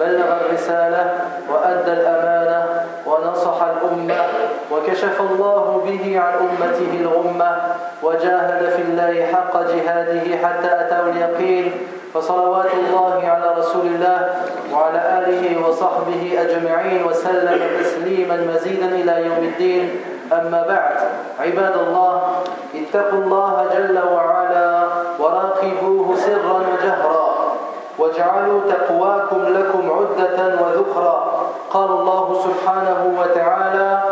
بلغ الرسالة وأدى الأمانة ونصح الأمة وكشف الله به عن أمته الغمة وجاهد في الله حق جهاده حتى أتاه اليقين فصلوات الله على رسول الله وعلى آله وصحبه أجمعين وسلم تسليما مزيدا إلى يوم الدين. أما بعد عباد الله اتقوا الله جل وعلا وراقبوه سرا وجهرا واجعلوا تقواكم لكم وذخرا قال الله سبحانه وتعالى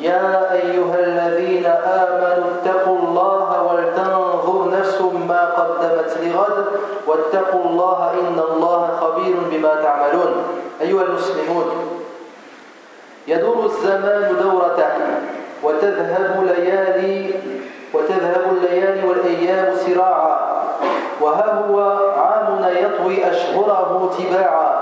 يا أيها الذين آمنوا اتقوا الله ولتنظر نفس ما قدمت لغد واتقوا الله إن الله خبير بما تعملون. أيها المسلمون يدور الزمان دورته وتذهب ليالي وتذهب الليالي والأيام سراعا. وها هو عامنا يطوي أشهره تباعا.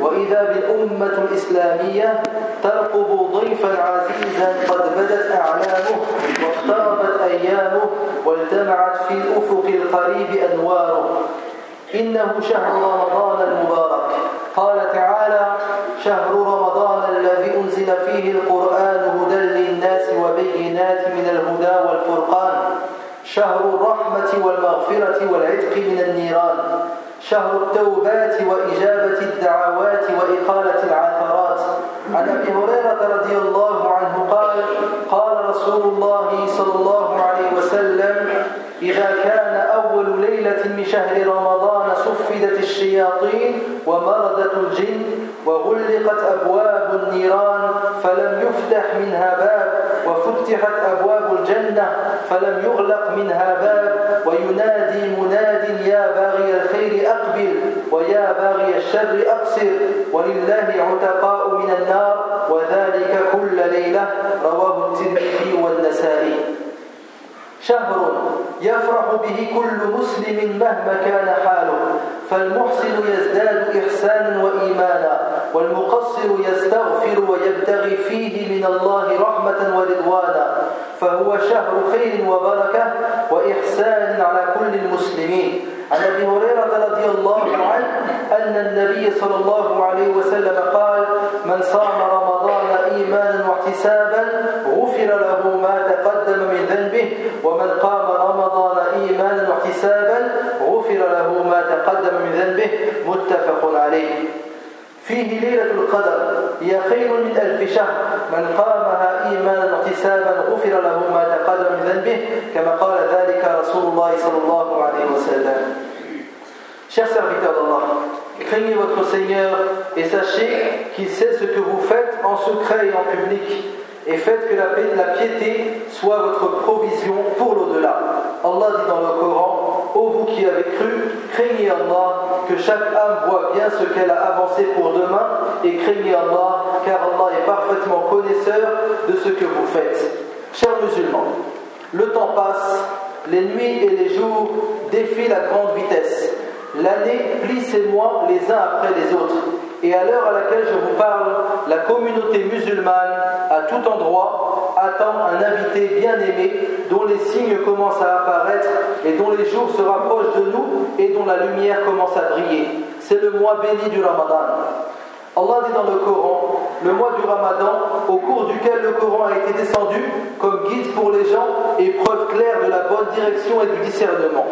وإذا بالأمة الإسلامية ترقب ضيفا عزيزا قد بدت أعلامه واقتربت أيامه والتمعت في الأفق القريب أنواره. إنه شهر رمضان المبارك. قال تعالى شهر رمضان الذي أنزل فيه القرآن هدى للناس وبينات من الهدى والفرقان. شهر الرحمة والمغفرة والعتق من النيران شهر التوبات وإجابة الدعوات وإقالة العثرات. عن أبي هريرة رضي الله عنه قال قال رسول الله صلى الله عليه وسلم إذا كان أول ليلة من شهر رمضان صفدت الشياطين ومردت الجن وغلقت أبواب النيران فلم يفتح منها باب وفتحت أبواب الجنة فلم يغلق منها باب. وينادي مناد يا باغي الخير أقبل ويا باغي الشر أقصر ولله عتقاء من النار وذلك كل ليلة. رواه الترمذي والنسائي. شهر يفرح به كل مسلم مهما كان حاله فالمحسن يزداد إحسانا وإيمانا والمقصر يستغفر ويبتغي فيه من الله رحمة ورضوانا فهو شهر خير وبركة وإحسان على كل المسلمين. عن أبي هريرة رضي الله عنه أن النبي صلى الله عليه وسلم قال من صام رمضان إيمانا واحتسابا غفر له ما تقدم من ذنبه ومن قام رمضان إيمانا واحتسابا غفر له ما تقدم من ذنبه. متفق عليه. فيه ليلة القدر. هي خير من ألف شهر. من قامها إيمانا واحتسابا غفر له ما تقدم من ذنبه. كما قال ذلك رسول الله صلى الله عليه وسلم. Chers serviteurs d'Allah, craignez votre Seigneur et sachez qu'il sait ce que vous faites en secret et en public. Et faites que la, la piété soit votre provision pour l'au-delà. Allah dit dans le Coran, ô vous qui avez cru, craignez Allah, que chaque âme voit bien ce qu'elle a avancé pour demain, et craignez Allah, car Allah est parfaitement connaisseur de ce que vous faites. Chers musulmans, le temps passe, les nuits et les jours défient à grande vitesse. L'année plie ses mois les uns après les autres. Et à l'heure à laquelle je vous parle, la communauté musulmane, à tout endroit, attend un invité bien-aimé dont les signes commencent à apparaître et dont les jours se rapprochent de nous et dont la lumière commence à briller. C'est le mois béni du Ramadan. Allah dit dans le Coran, le mois du Ramadan, au cours duquel le Coran a été descendu comme guide pour les gens et preuve claire de la bonne direction et du discernement.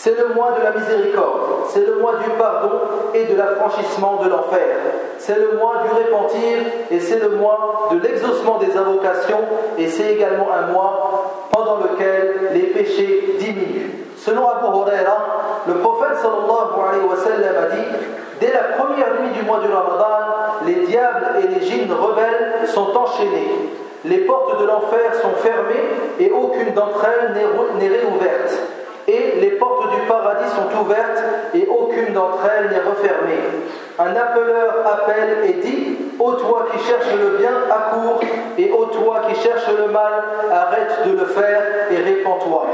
C'est le mois de la miséricorde, c'est le mois du pardon et de l'affranchissement de l'enfer. C'est le mois du répentir et c'est le mois de l'exaucement des invocations et c'est également un mois pendant lequel les péchés diminuent. Selon Abu Huraira, le prophète sallallahu alayhi wa sallam a dit Dès la première nuit du mois du Ramadan, les diables et les djinns rebelles sont enchaînés. Les portes de l'enfer sont fermées et aucune d'entre elles n'est réouverte. Et les portes du paradis sont ouvertes et aucune d'entre elles n'est refermée. Un appeleur appelle et dit Ô toi qui cherches le bien, accours, et ô toi qui cherches le mal, arrête de le faire et répands-toi.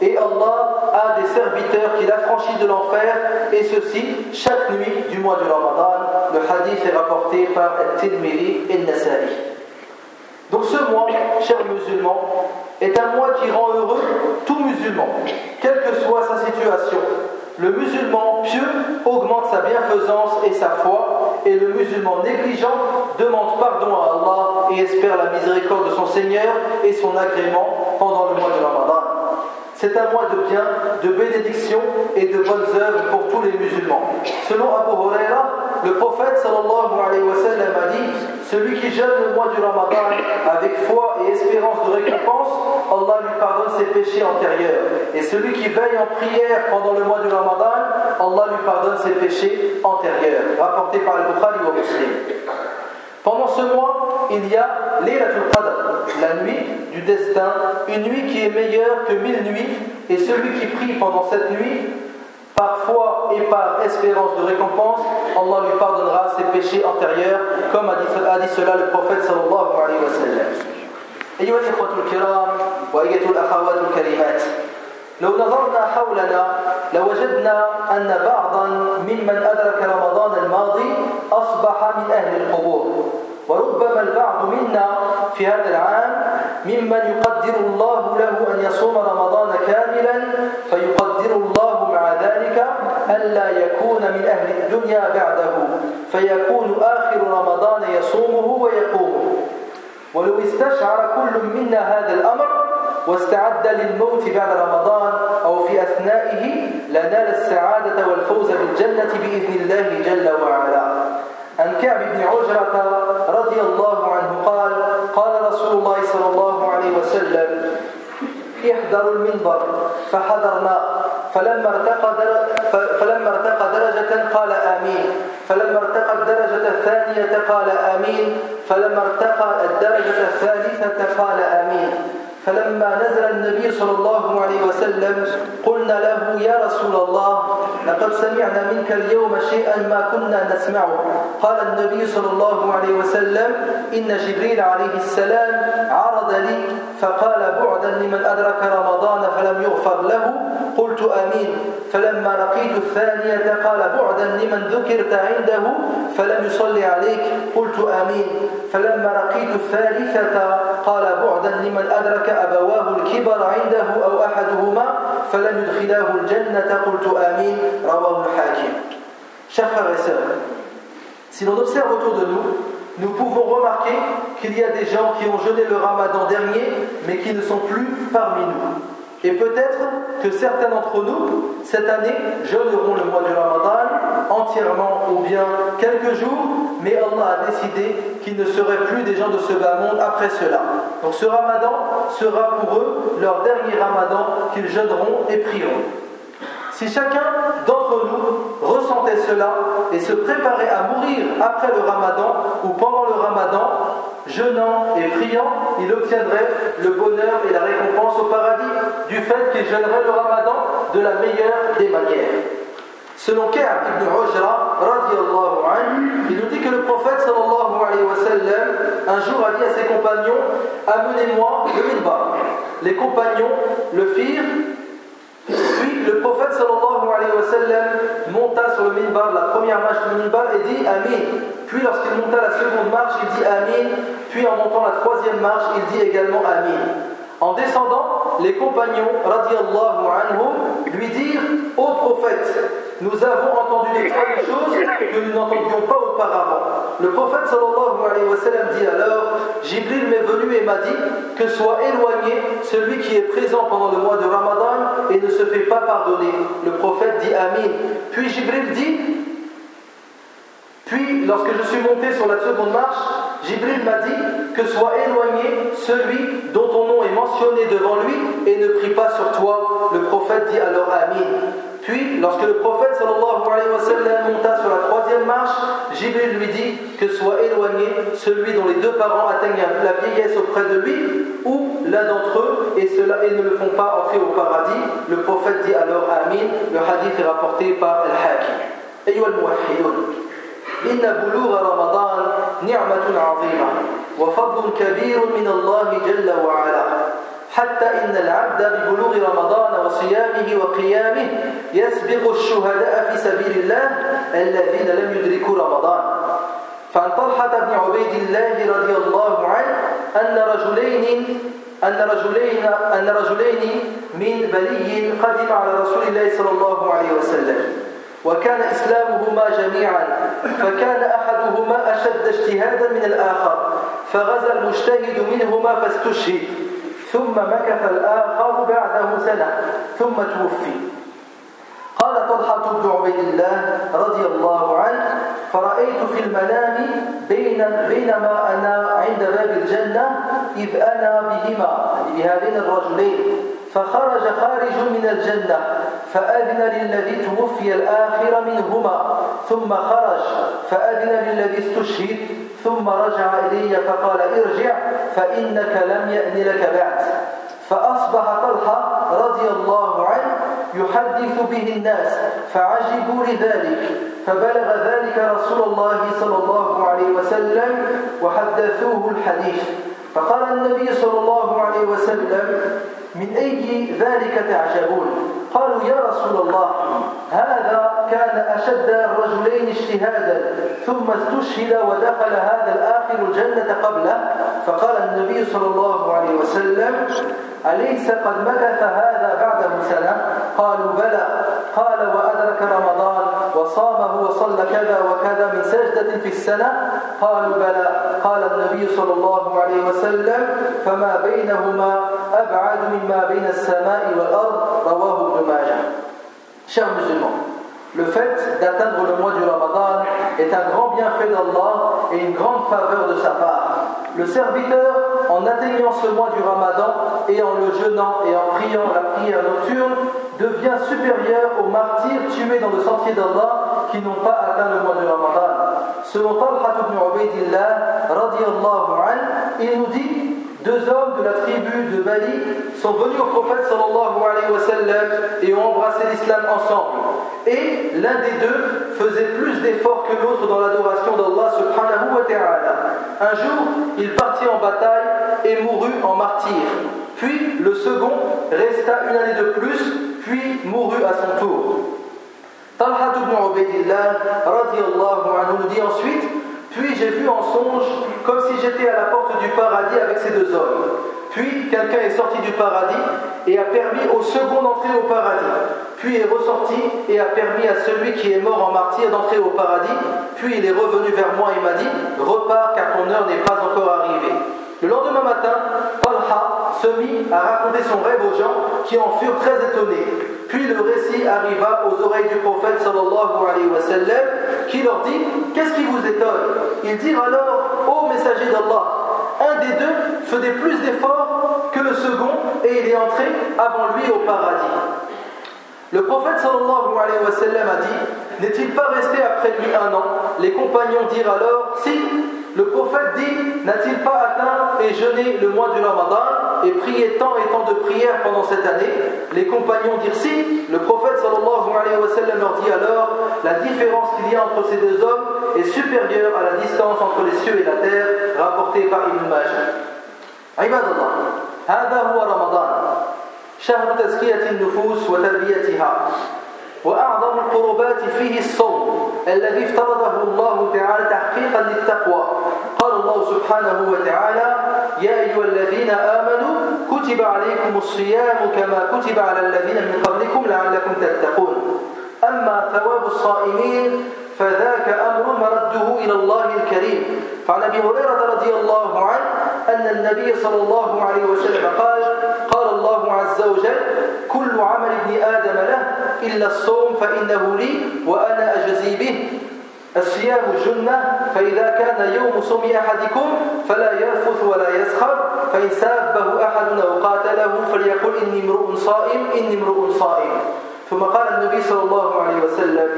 Et Allah a des serviteurs qu'il a franchis de l'enfer, et ceci chaque nuit du mois de Ramadan. Le hadith est rapporté par Al-Tirmidhi et Nasa'i. Donc ce mois, chers musulmans, est un mois qui rend heureux tout musulman, quelle que soit sa situation. Le musulman pieux augmente sa bienfaisance et sa foi, et le musulman négligent demande pardon à Allah et espère la miséricorde de son Seigneur et son agrément pendant le mois de Ramadan. C'est un mois de bien, de bénédiction et de bonnes œuvres pour tous les musulmans. Selon Abu Huraira, le prophète sallallahu alayhi wa sallam a dit Celui qui jeûne le mois du Ramadan avec foi et espérance de récompense, Allah lui pardonne ses péchés antérieurs. Et celui qui veille en prière pendant le mois du Ramadan, Allah lui pardonne ses péchés antérieurs. Rapporté par le Bukhari ou Muslim. Pendant ce mois, il y a Laylatul Qadr, la nuit du destin, une nuit qui est meilleure que mille nuits, et celui qui prie pendant cette nuit, par foi et par espérance de récompense, Allah lui pardonnera ses péchés antérieurs, comme a dit, cela le prophète sallallahu alayhi wa sallam. أيها الإخوة الكرام وأيتها الأخوات الكريمات لو نظرنا حولنا لوجدنا أن بعضا ممن أدرك رمضان الماضي أصبح من أهل القبور وربما البعض منا في هذا العام ممن يقدر الله له أن يصوم رمضان كاملا فيقدر ألا يكون من أهل الدنيا بعده فيكون آخر رمضان يصومه ويقومه. ولو استشعر كل منا هذا الأمر واستعد للموت بعد رمضان أو في أثنائه لنال السعادة والفوز بالجنة بإذن الله جل وعلا. عن كعب بن عجرة رضي الله عنه قال قال رسول الله صلى الله عليه وسلم احذروا المنبر فحضرنا فلما ارتقى فلما ارتقى درجة قال آمين. فلما ارتقى الدرجة الثانية قال آمين. فلما ارتقى الدرجة الثالثة قال آمين. فلما نزل النبي صلى الله عليه وسلم قلنا له يا رسول الله لقد سمعنا منك اليوم شيئا ما كنا نسمعه. قال النبي صلى الله عليه وسلم إن جبريل عليه السلام عرض لي فقال بعدا لمن أدرك رمضان فلم يغفر له قلت آمين. فلما لقيت الثانية قال بعدا لمن ذكرت عنده فلم يصلي عليك قلت آمين. فلما لقيت الثالثة قال بعدا لمن أدرك أبواه الكبر عنده أو أحدهما فلم يدخلاه الجنة قلت آمين رواه الحاكم Chers frères et sœurs, si l'on observe autour de nous, nous pouvons remarquer qu'il y a des gens qui ont jeûné le ramadan dernier, mais qui ne sont plus parmi nous. Et peut-être que certains d'entre nous, cette année, jeûneront le mois du Ramadan entièrement ou bien quelques jours, mais Allah a décidé qu'ils ne seraient plus des gens de ce bas monde après cela. Donc ce Ramadan sera pour eux leur dernier Ramadan qu'ils jeûneront et prieront. Si chacun d'entre nous ressentait cela et se préparait à mourir après le Ramadan ou pendant le Ramadan, jeûnant et priant, il obtiendrait le bonheur et la récompense au paradis du fait qu'il jeûnerait le ramadan de la meilleure des manières. Selon Ka'b ibn Ujra, il nous dit que le prophète sallallahu alayhi wa sallam, un jour a dit à ses compagnons Amenez-moi le minbar. Les compagnons le firent, puis le prophète sallallahu alayhi wa sallam monta sur le minbar, la première marche du minbar, et dit Amin. Puis lorsqu'il monta la seconde marche, il dit Amin. Puis en montant la troisième marche, il dit également Amin. En descendant, les compagnons, radiallahu anhum, lui dirent Ô prophète, nous avons entendu des choses que nous n'entendions pas auparavant. Le prophète sallallahu alayhi wa sallam dit alors Jibril m'est venu et m'a dit que soit éloigné celui qui est présent pendant le mois de Ramadan et ne se fait pas pardonner. Le prophète dit Amin. Puis Jibril dit Puis, lorsque je suis monté sur la seconde marche, Jibril m'a dit que soit éloigné celui dont ton nom est mentionné devant lui et ne prie pas sur toi. Le prophète dit alors Amin. Puis, lorsque le prophète sallallahu alayhi wa sallam monta sur la troisième marche, Jibril lui dit que soit éloigné celui dont les deux parents atteignent la vieillesse auprès de lui, ou l'un d'entre eux, et cela et ne le font pas entrer au paradis. Le prophète dit alors Amin. Le hadith est rapporté par Al-Hakim. أيها الموحدون إن بلوغ رمضان نعمة عظيمة وفضل كبير من الله جل وعلا حتى إن العبد ببلوغ رمضان وصيامه وقيامه يسبق الشهداء في سبيل الله الذين لم يدركوا رمضان. فعن طلحة بن عبيد الله رضي الله عنه أن رجلين أن رجلين أن رجلين من بلي قدم على رسول الله صلى الله عليه وسلم وكان إسلامهما جميعا فكان أحدهما أشد اجتهادا من الآخر فغزا المجتهد منهما فاستشهد. ثم مكث الآخر بعده سنة ثم توفي. قال طلحة بن عبيد الله رضي الله عنه فرأيت في المنام بين بينما أنا عند باب الجنة إذ أنا بهما يعني بهذين الرجلين. فخرج خارج من الجنة فأذن للذي توفي الآخر منهما. ثم خرج فأذن للذي استشهد. ثم رجع إلي فقال ارجع فإنك لم يأن لك بعد. فأصبح طلحة رضي الله عنه يحدث به الناس فعجبوا لذلك. فبلغ ذلك رسول الله صلى الله عليه وسلم وحدثوه الحديث. فقال النبي صلى الله عليه وسلم من أي ذلك تعجبون؟ قالوا يا رسول الله هذا كان أشد الرجلين اجتهادا ثم استشهد ودخل هذا الآخر الجنة قبله. فقال النبي صلى الله عليه وسلم أليس قد مكث هذا بعده سنة قالوا بلى. قال وأدرك رمضان وصامه وصلى كذا وكذا من سجدة في السنة قالوا بلى قال النبي صلى الله عليه وسلم فما بينهما أبعد مما بين السماء والأرض رواه ابن ماجه Chers musulmans, le fait d'atteindre le mois du Ramadan est un grand bienfait d'Allah et une grande faveur de sa part. Le serviteur, en atteignant ce mois du Ramadan et en le jeûnant et en priant la prière nocturne, devient supérieur aux martyrs tués dans le sentier d'Allah qui n'ont pas atteint le mois du Ramadan. Selon Talha ibn Ubaidillah, il nous dit deux hommes de la tribu de Bali sont venus au prophète sallallahu et ont embrassé l'islam ensemble. Et l'un des deux faisait plus d'efforts que l'autre dans l'adoration d'Allah subhanahu wa ta'ala. Un jour, il partit en bataille et mourut en martyr. Puis le second resta une année de plus, puis mourut à son tour. Talha ibn Ubaidillah anhu nous dit ensuite puis j'ai vu en songe comme si j'étais à la porte du paradis avec ces deux hommes. Puis quelqu'un est sorti du paradis et a permis au second d'entrer au paradis. Puis est ressorti et a permis à celui qui est mort en martyr d'entrer au paradis. Puis il est revenu vers moi et m'a dit Repars car ton heure n'est pas encore arrivée. Le lendemain matin, Talha se mit à raconter son rêve aux gens qui en furent très étonnés. Puis le récit arriva aux oreilles du prophète sallallahu alayhi wa sallam qui leur dit Qu'est-ce qui vous étonne? Ils dirent alors Ô messager d'Allah, un des deux faisait plus d'efforts que le second et il est entré avant lui au paradis. Le prophète sallallahu alayhi wa sallam a dit N'est-il pas resté après lui un an Les compagnons dirent alors Si, le prophète dit N'a-t-il pas atteint et jeûné le mois du Ramadan et prié tant et tant de prières pendant cette année Les compagnons dirent Si, le prophète sallallahu alayhi wa sallam leur dit alors La différence qu'il y a entre ces deux hommes est supérieure à la distance entre les cieux et la terre, rapportée par Ibn Majah. عباد الله هذا هو رمضان شهر تزكية النفوس وتربيتها. وأعظم القربات فيه الصوم الذي افترضه الله تعالى تحقيقا للتقوى. قال الله سبحانه وتعالى يا أيها الذين آمنوا كتب عليكم الصيام كما كتب على الذين من قبلكم لعلكم تتقون. أما ثواب الصائمين فذاك أمر مرده إلى الله الكريم. فعن أبي هريرة رضي الله عنه أن النبي صلى الله عليه وسلم قال الله عز وجل كل عمل ابن آدم له إلا الصوم فإنه لي وأنا أجزي به. الصيام جنة فإذا كان يوم صوم أحدكم فلا يرفث ولا يسخر فإن سابه أحد أو قاتله فليقل إني امرؤ صائم إني امرؤ صائم. ثم قال النبي صلى الله عليه وسلم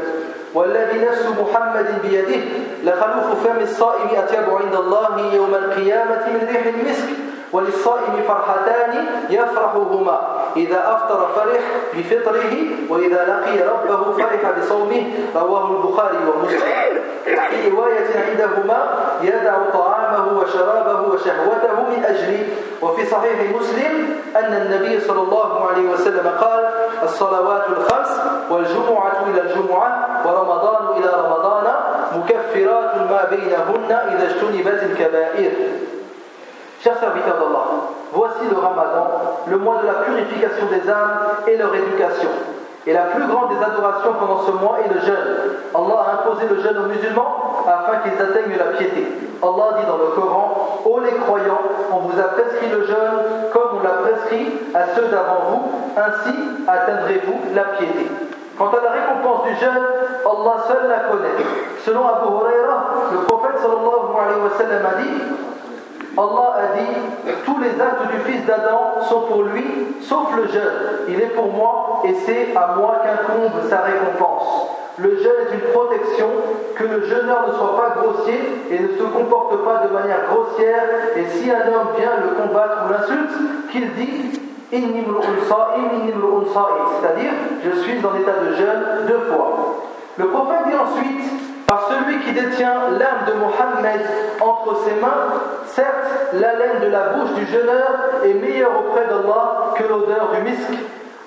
والذي نفس محمد بيده لخلوف فم الصائم أطيب عند الله يوم القيامة من ريح المسك. وللصائم فرحتان يفرحهما. إذا أفطر فرح بفطره وإذا لقي ربه فرح بصومه رواه البخاري ومسلم. في رواية عندهما يدع طعامه وشرابه وشهوته من أجلي وفي صحيح مسلم أن النبي صلى الله عليه وسلم قال الصلوات الخمس والجمعة إلى الجمعة ورمضان إلى رمضان مكفرات ما بينهن إذا اجتنبت الكبائر. Chers serviteurs d'Allah, voici le ramadan, le mois de la purification des âmes et leur éducation. Et la plus grande des adorations pendant ce mois est le jeûne. Allah a imposé le jeûne aux musulmans afin qu'ils atteignent la piété. Allah dit dans le Coran Ô les croyants, on vous a prescrit le jeûne comme on l'a prescrit à ceux d'avant vous, ainsi atteindrez-vous la piété. Quant à la récompense du jeûne, Allah seul la connaît. Selon Abu Huraira, le prophète sallallahu alayhi wa sallam a dit Allah a dit Tous les actes du fils d'Adam sont pour lui, sauf le jeûne. Il est pour moi et c'est à moi qu'incombe sa récompense. Le jeûne est une protection, que le jeûneur ne soit pas grossier et ne se comporte pas de manière grossière. Et si un homme vient le combattre ou l'insulte, qu'il dit c'est-à-dire je suis en état de jeûne deux fois. Le prophète dit ensuite par celui qui détient l'âme de Mohammed entre ses mains, certes, l'haleine de la bouche du jeûneur est meilleure auprès d'Allah que l'odeur du misk.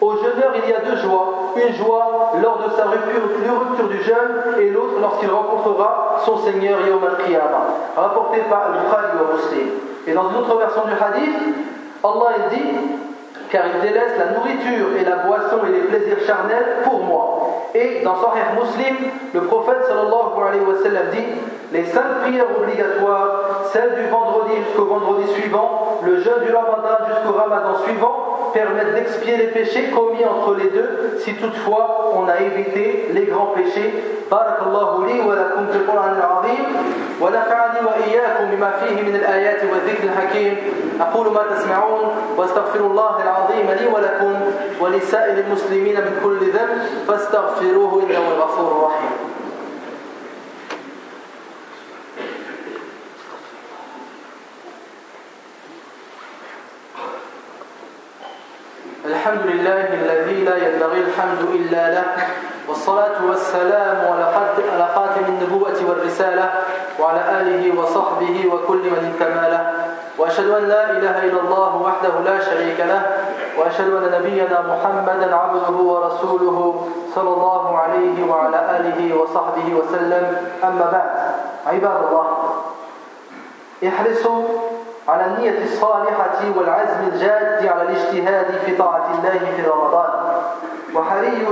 Au jeûneur, il y a deux joies. Une joie lors de sa rupture, du jeûne et l'autre lorsqu'il rencontrera son Seigneur Yom al-Qiyamah. Rapporté par Al-Bukhari. Et dans une autre version du hadith, Allah dit car il délaisse la nourriture et la boisson et les plaisirs charnels pour moi. Et dans Sahih Muslim, le prophète sallallahu alayhi wa sallam dit les cinq prières obligatoires, celles du vendredi jusqu'au vendredi suivant, le jeûne du ramadan jusqu'au ramadan suivant, permettent d'expier les péchés commis entre les deux si toutefois on a évité les grands péchés. Lakum fil Qur'an al-azim wa nafa'ani wa iyyakum bima fihi min al-ayat wa dhikr al-hakim. أقول ما تسمعون واستغفر الله العظيم لي ولكم ولسائر المسلمين من كل ذنب فاستغفروه إنه الغفور الرحيم الحمد لله الذي لا ينبغي الحمد إلا له والصلاة والسلام على خاتم النبوة والرسالة وعلى آله وصحبه وكل من انتمى له وأشهد أن لا إله إلا الله وحده لا شريك له وأشهد أن نبينا محمدا عبده ورسوله صلى الله عليه وعلى آله وصحبه وسلم. أما بعد عباد الله إحرصوا على النية الصالحة والعزم الجاد على الاجتهاد في طاعة الله في رمضان وحري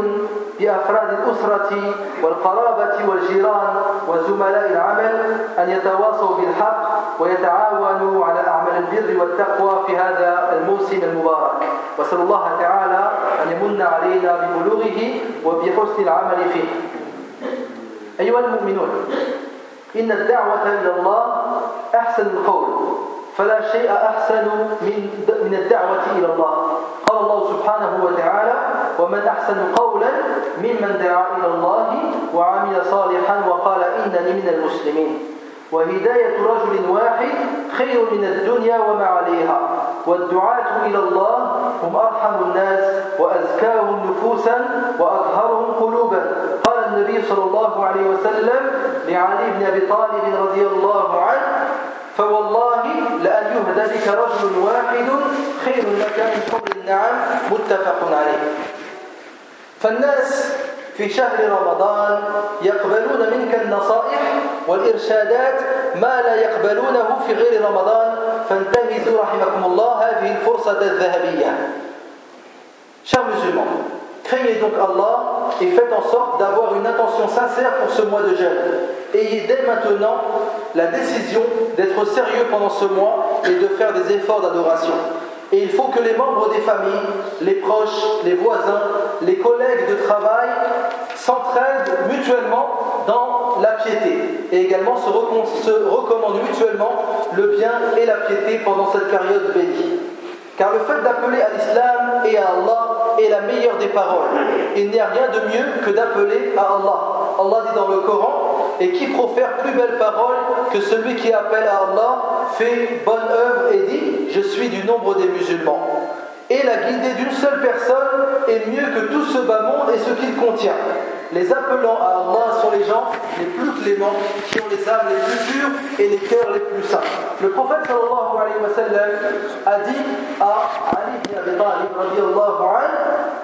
بأفراد الأسرة والقرابة والجيران وزملاء العمل أن يتواصوا بالحق ويتعاونوا على أعمال البر والتقوى في هذا الموسم المبارك. وأسأل الله تعالى أن يمن علينا ببلوغه وبحسن العمل فيه. أيها المؤمنون إن الدعوة إلى الله أحسن القول. فلا شيء أحسن من من الدعوة إلى الله. قال الله سبحانه وتعالى ومن أحسن قولا ممن دعا إلى الله وعمل صالحا وقال إنني من المسلمين. وهداية رجل واحد خير من الدنيا وما عليها. والدعاة إلى الله هم أرحم الناس وأزكاهم نفوسا وأطهرهم قلوبا. قال النبي صلى الله عليه وسلم لعلي بن أبي طالب رضي الله عنه فوالله لأن يهدى بك رجل واحد خير لك من حمر النعم متفق عليه. فالناس في شهر رمضان يقبلون منك النصائح والإرشادات ما لا يقبلونه في غير رمضان. فانتهزوا رحمكم الله هذه الفرصة الذهبية. Chers musulmans, craignez donc Allah et faites en sorte d'avoir une intention sincère pour ce mois de jeûne. Ayez dès maintenant la décision d'être sérieux pendant ce mois et de faire des efforts d'adoration. Et il faut que les membres des familles, les proches, les voisins, les collègues de travail s'entraident mutuellement dans la piété et également se, recommandent mutuellement le bien et la piété pendant cette période bénie. Car le fait d'appeler à l'islam et à Allah est la meilleure des paroles. Il n'y a rien de mieux que d'appeler à Allah. Allah dit dans le Coran, et qui profère plus belle parole que celui qui appelle à Allah, fait bonne œuvre et dit, je suis du nombre des musulmans. Et la guidée d'une seule personne est mieux que tout ce bas monde et ce qu'il contient. Les appelant à Allah sont les gens les plus cléments, qui ont les âmes les plus pures et les cœurs les plus saints. Le prophète sallallahu alayhi wa sallam a dit à Ali ibn Abi Talib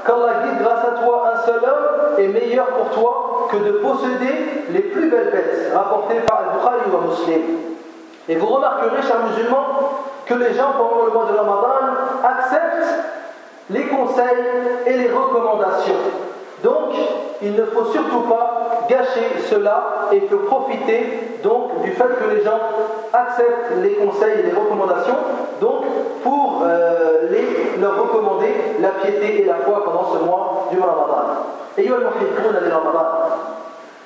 qu'Allah guide grâce à toi un seul homme est meilleur pour toi que de posséder les plus belles bêtes, rapportées par Al-Bukhari ou Muslim. Et vous remarquerez, chers musulmans, que les gens pendant le mois de Ramadan acceptent les conseils et les recommandations. Donc, il ne faut surtout pas gâcher cela et faut profiter donc du fait que les gens acceptent les conseils et les recommandations, donc pour euh, les, leur recommander la piété et la foi pendant ce mois du Ramadan. أيها المحبون لرمضان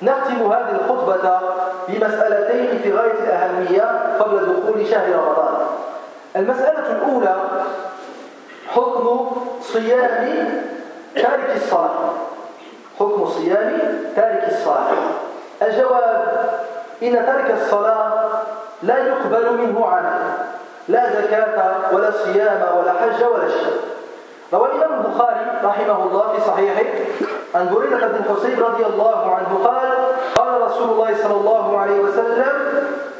نختم هذه الخطبة بمسألتين في غاية الأهمية قبل دخول شهر رمضان المسألة الأولى حكم صيام تارك الصلاة حكم صيام تارك الصلاة. الجواب إن تارك الصلاة لا يقبل منه عمل لا زكاة ولا صيام ولا حج ولا شيء روى الإمام البخاري رحمه الله في صحيحه عن بريدة بن حسين رضي الله عنه قال قال رسول الله صلى الله عليه وسلم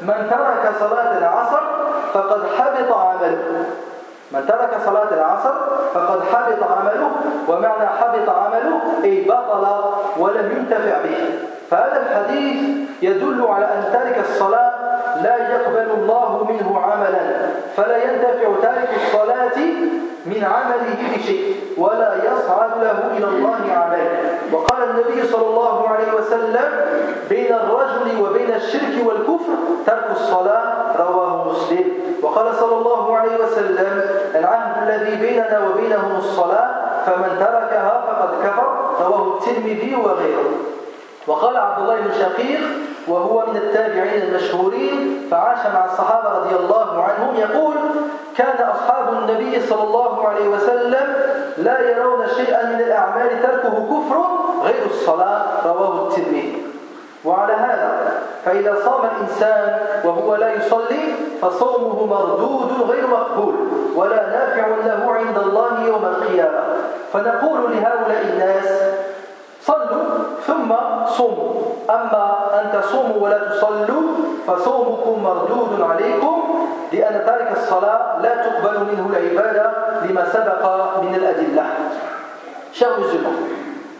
من ترك صلاة العصر فقد حبط عمله. من ترك صلاة العصر فقد حبط عمله ومعنى حبط عمله أي بطل ولم ينتفع به. فهذا الحديث يدل على أن تارك الصلاة لا يقبل الله منه عملا فلا ينتفع تارك الصلاة من عمله بشيء ولا يصعد له إلى الله عمل. وقال النبي صلى الله عليه وسلم بين الرجل وبين الشرك والكفر ترك الصلاة رواه مسلم. وقال صلى الله عليه وسلم العهد الذي بيننا وبينهم الصلاة فمن تركها فقد كفر رواه الترمذي وغيره. وقال عبد الله بن شقيق وهو من التابعين المشهورين فعاش مع الصحابة رضي الله عنهم يقول كان أصحاب النبي صلى الله عليه وسلم لا يرون شيئا من الأعمال تركه كفر غير الصلاة. رواه الترمذي. وعلى هذا فإذا صام الإنسان وهو لا يصلي فصومه مردود غير مقبول ولا نافع له عند الله يوم القيامة. فنقول لهؤلاء الناس صلوا ثم صوموا أما أن تصوموا ولا تصلوا فصومكم مردود عليكم لأن تارك الصلاة لا تقبل منه العبادة لما سبق من الأدلة Chers musulmans,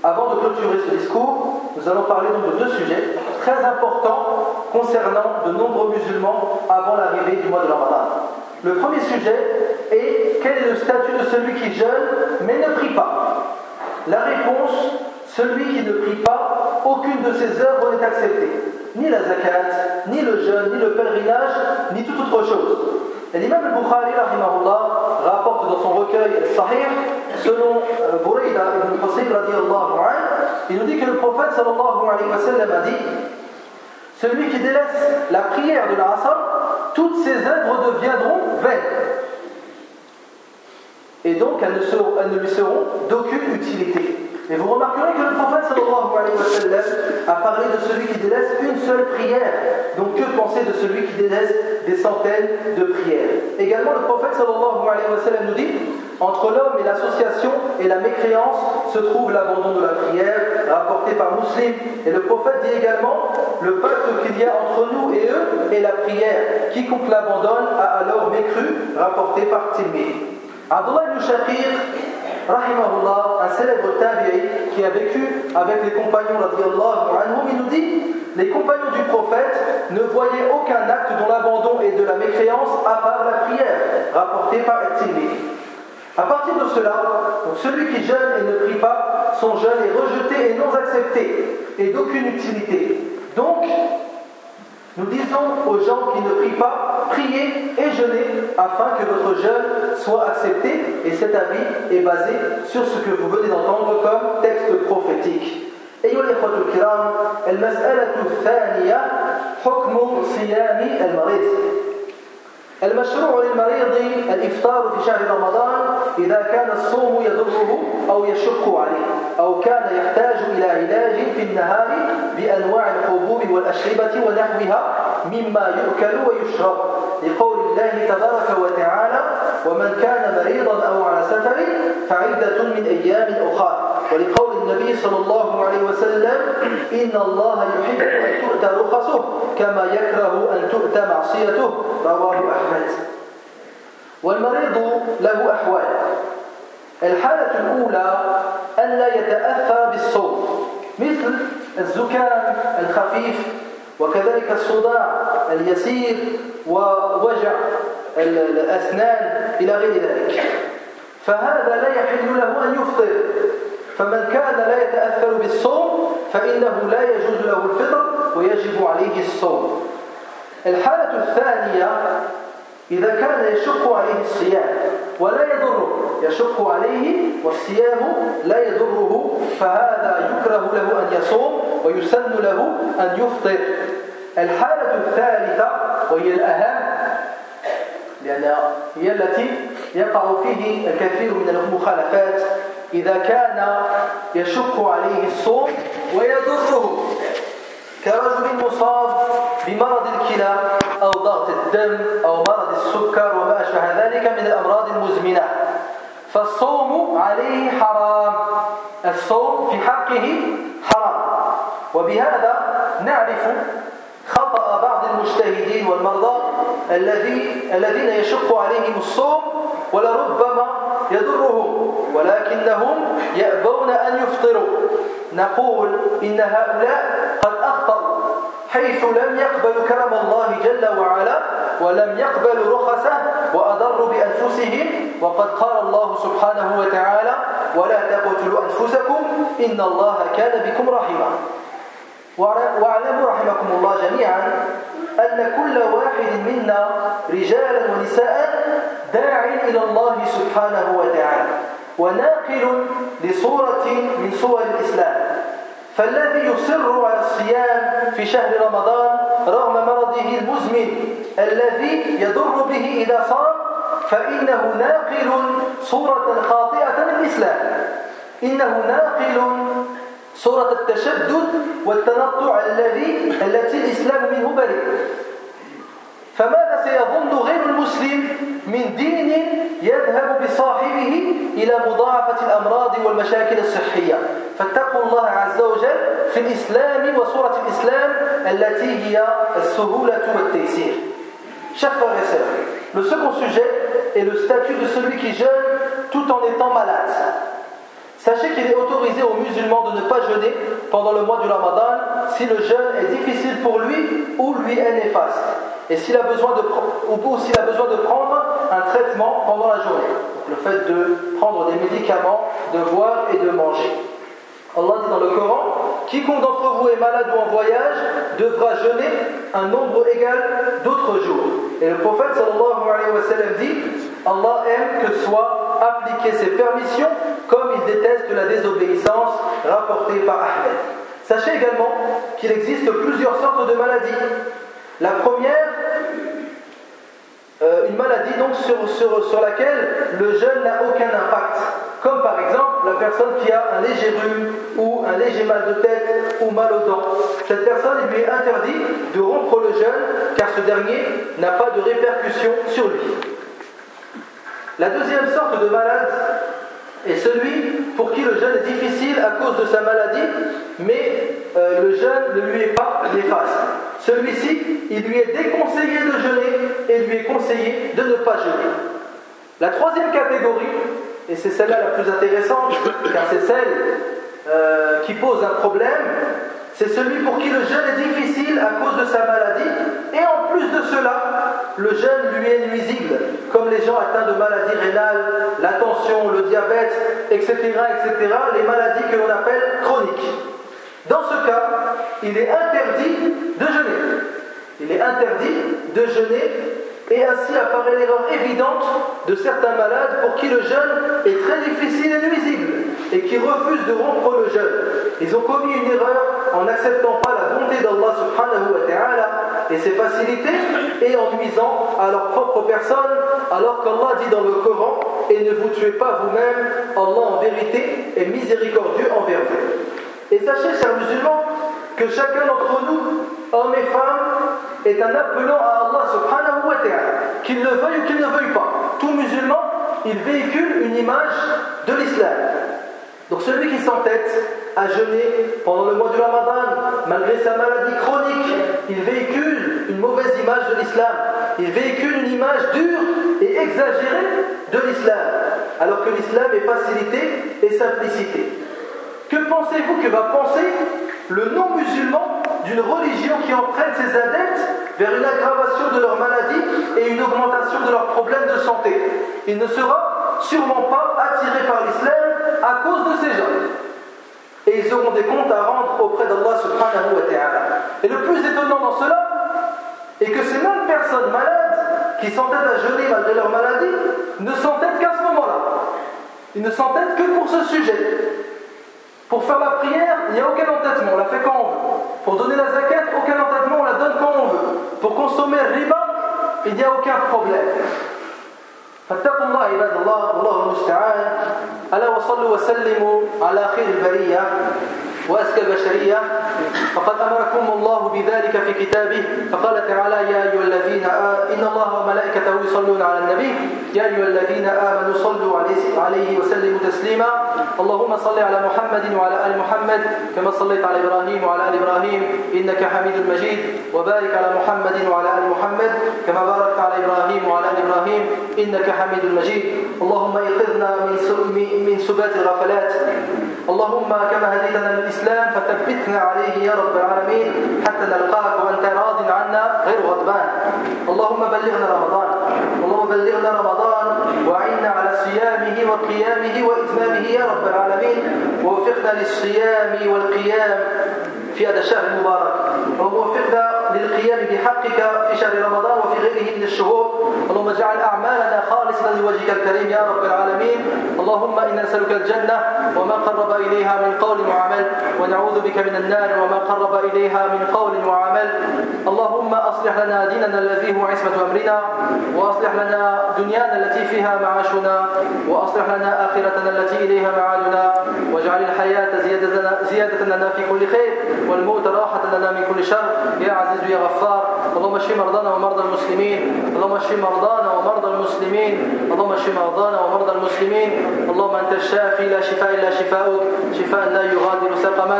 avant de clôturer ce discours, nous allons parler donc de deux sujets très importants concernant de nombreux musulmans avant l'arrivée du mois de Ramadan. Le premier sujet est quel est le statut de celui qui jeûne mais ne prie pas La réponse celui qui ne prie pas, aucune de ses œuvres n'est acceptée. Ni la zakat, ni le jeûne, ni le pèlerinage, ni toute autre chose. Et l'imam al-Bukhari, rapporte dans son recueil Sahih, selon euh, Bourida ibn il nous dit que le prophète sallallahu alayhi wa sallam a dit Celui qui délaisse la prière de la toutes ses œuvres deviendront vaines. Et donc elles ne lui seront d'aucune utilité. Et vous remarquerez que le prophète sallallahu alayhi wa sallam a parlé de celui qui délaisse une seule prière. Donc que penser de celui qui délaisse des centaines de prières? Également le prophète sallallahu alayhi wa sallam nous dit entre l'homme et l'association et la mécréance se trouve l'abandon de la prière, rapporté par Muslim. Et le prophète dit également le pacte qu'il y a entre nous et eux est la prière. Quiconque l'abandonne a alors mécru, rapporté par Tirmidhi. Abdullah ibn rahimahullah, un célèbre tabi'i qui a vécu avec les compagnons il nous dit les compagnons du prophète ne voyaient aucun acte dont l'abandon est de la mécréance à part la prière, rapportée par Tirmidhi. À partir de cela, celui qui jeûne et ne prie pas, son jeûne est rejeté et non accepté, et d'aucune utilité. Donc, nous disons aux gens qui ne prient pas, priez et jeûnez afin que votre jeûne soit accepté. Et cet avis est basé sur ce que vous venez d'entendre comme texte prophétique. أيها الإخوة الكرام المسألة الثانية حكم صيام المريض المشروع للمريض الإفطار في شهر رمضان إذا كان الصوم يضره أو يشق عليه أو كان يحتاج إلى علاج في النهار بأنواع الحبوب والأشربة ونحوها مما يؤكل ويشرب. لقول الله تبارك وتعالى ومن كان مريضا أو على سفر فعدة من أيام أخرى. ولقول النبي صلى الله عليه وسلم إن الله يحب أن تؤتى رخصه كما يكره أن تؤتى معصيته رواه أحمد. والمريض له أحوال. الحالة الأولى أن لا يتأثر بالصوم مثل الزكام الخفيف وكذلك الصداع اليسير ووجع الأسنان إلى غير ذلك. فهذا لا يحل له أن يفطر. فمن كان لا يتأثر بالصوم فإنه لا يجوز له الفطر ويجب عليه الصوم. الحالة الثانية إذا كان يشق عليه الصيام ولا يضره يشق عليه والصيام لا يضره فهذا يكره له أن يصوم ويسن له أن يفطر. الحالة الثالثة وهي الأهم لأن هي التي يقع فيه الكثير من المخالفات إذا كان يشق عليه الصوم ويضره كرجل مصاب بمرض الكلى أو ضغط الدم أو مرض السكر وما أشبه ذلك من الأمراض المزمنة. فالصوم عليه حرام. الصوم في حقه حرام. وبهذا نعرف خطأ بعض المجتهدين والمرضى الذي الذين يشق عليهم الصوم ولربما يضرهم ولكنهم يأبون أن يفطروا. نقول إن هؤلاء قد أخطأوا حيث لم يقبلوا كرم الله جل وعلا ولم يقبلوا رخصه وأضروا بأنفسهم. وقد قال الله سبحانه وتعالى ولا تقتلوا أنفسكم إن الله كان بكم رحيما. وأعلموا رحمكم الله جميعا أن كل واحد منا رجالا ونساء داع إلى الله سبحانه وتعالى وناقل لصورة من صور الإسلام. فالذي يصر على الصيام في شهر رمضان رغم مرضه المزمن الذي يضر به إذا صام فإنه ناقل صورة خاطئة للإسلام. إنه ناقل صورة التشدد والتنطع الذي التي الإسلام منه بريء. فماذا سيظن غير المسلم من دين يذهب بصاحبه إلى مضاعفة الأمراض والمشاكل الصحية؟ فاتقوا الله عز وجل في الإسلام وصورة الإسلام التي هي السهولة والتيسير. Chers frères et sœurs, le second sujet est le statut de celui qui jeûne tout en étant malade. Sachez qu'il est autorisé aux musulmans de ne pas jeûner pendant le mois du Ramadan si le jeûne est difficile pour lui ou lui est néfaste. Et s'il a, besoin de, ou s'il a besoin de prendre un traitement pendant la journée. Donc le fait de prendre des médicaments, de boire et de manger. Allah dit dans le Coran Quiconque d'entre vous est malade ou en voyage devra jeûner un nombre égal d'autres jours. Et le prophète sallallahu alayhi wa sallam dit Allah aime que soient appliquées ses permissions comme il déteste la désobéissance rapportée par Ahmed. Sachez également qu'il existe plusieurs sortes de maladies. La première, euh, une maladie donc sur laquelle le jeûne n'a aucun impact. Comme par exemple la personne qui a un léger rhume ou un léger mal de tête ou mal aux dents. Cette personne, il lui est interdit de rompre le jeûne car ce dernier n'a pas de répercussion sur lui. La deuxième sorte de malade est celui pour qui le jeûne est difficile à cause de sa maladie, mais euh, le jeûne ne lui est pas néfaste. Celui-ci, il lui est déconseillé de jeûner et lui est conseillé de ne pas jeûner. La troisième catégorie, et c'est celle-là la plus intéressante, car c'est celle euh, qui pose un problème, c'est celui pour qui le jeûne est difficile à cause de sa maladie, et en plus de cela, le jeûne lui est nuisible, comme les gens atteints de maladies rénales, la tension, le diabète, etc., etc., les maladies que l'on appelle chroniques. Dans ce cas, il est interdit de jeûner. Il est interdit de jeûner et ainsi apparaît l'erreur évidente de certains malades pour qui le jeûne est très difficile et nuisible et qui refusent de rompre le jeûne. Ils ont commis une erreur en n'acceptant pas la bonté d'Allah subhanahu wa ta'ala et ses facilités et en nuisant à leur propre personne, alors qu'Allah dit dans le Coran Et ne vous tuez pas vous-même, Allah en vérité est miséricordieux envers vous. Et sachez, chers musulmans, que chacun d'entre nous, hommes et femmes, est un appelant à Allah subhanahu wa ta'ala, qu'il le veuille ou qu'il ne veuille pas. Tout musulman, il véhicule une image de l'islam. Donc celui qui s'entête à jeûner pendant le mois du Ramadan, malgré sa maladie chronique, il véhicule une mauvaise image de l'islam. Il véhicule une image dure et exagérée de l'islam, alors que l'islam est facilité et simplicité. Que pensez-vous que va penser le non-musulman d'une religion qui entraîne ses adeptes vers une aggravation de leur maladie et une augmentation de leurs problèmes de santé? Il ne sera sûrement pas attiré par l'islam à cause de ces gens. Et ils auront des comptes à rendre auprès d'Allah subhanahu wa ta'ala. Et le plus étonnant dans cela est que ces mêmes personnes malades qui s'entêtent à jeûner malgré leur maladie ne s'entêtent qu'à ce moment-là. Ils ne s'entêtent que pour ce sujet. Pour faire la prière, il n'y a aucun entêtement, on la fait quand on veut. Pour donner la zakat, aucun entêtement, on la donne quand on veut. Pour consommer riba, il n'y a aucun problème. فاتقوا الله عباد الله والله المستعان. ألا وصلوا وسلموا على خير البرية. وأزكى البشرية فقد أمركم الله بذلك في كتابه فقال تعالى يا أيها الذين آ... إن الله وملائكته يصلون على النبي. يا أيها الذين آمنوا صلوا عليه وسلموا تسليما. اللهم صل على محمد وعلى آل محمد كما صليت على إبراهيم وعلى آل إبراهيم إنك حميد مجيد. وبارك على محمد وعلى آل محمد كما باركت على إبراهيم وعلى آل إبراهيم إنك حميد مجيد. اللهم من من سبات الغفلات. اللهم كما هديتنا للإسلام فثبتنا عليه يا رب العالمين حتى نلقاك وأنت راض عنا غير غضبان. اللهم بلغنا رمضان. اللهم بلغنا رمضان وعنا على صيامه وقيامه وإتمامه يا رب العالمين. ووفقنا للصيام والقيام في هذا الشهر المبارك. ووفقنا للقيام بحقك في شهر رمضان وفي غيره من الشهور. اللهم اجعل أعمالنا خالصة لوجهك الكريم يا رب العالمين. اللهم إنا نسألك الجنة وما قرب إليها من قول وعمل ونعوذ بك من النار وما قرب إليها من قول وعمل. اللهم أصلح لنا ديننا الذي هو عصمة أمرنا وأصلح لنا دنيانا التي فيها معاشنا وأصلح لنا آخرتنا التي إليها معادنا. واجعل الحياة زيادة, لنا في كل خير والموت راحة لنا من كل شر. يا عزيز يا غفار. اللهم اشف مرضانا ومرضى المسلمين. اللهم اشف مرضانا ومرضى المسلمين. اللهم اشف مرضانا ومرضى المسلمين. اللهم انت الشافي لا شفاء إلا شفاؤك. شفاء لا يغادر سقما.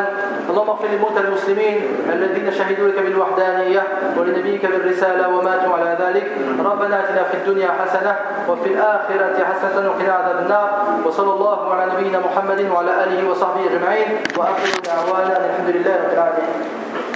اللهم اغفر للموتى المسلمين الذين شهدوا لك بالوحدانية ولنبيك بالرسالة وماتوا على ذلك. ربنا آتنا في الدنيا حسنة وفي الآخرة حسنة وقنا عذاب النار. وصلى الله على نبينا محمد وعلى آله وصحبه أجمعين. وآخر دعوانا الحمد لله رب العالمين.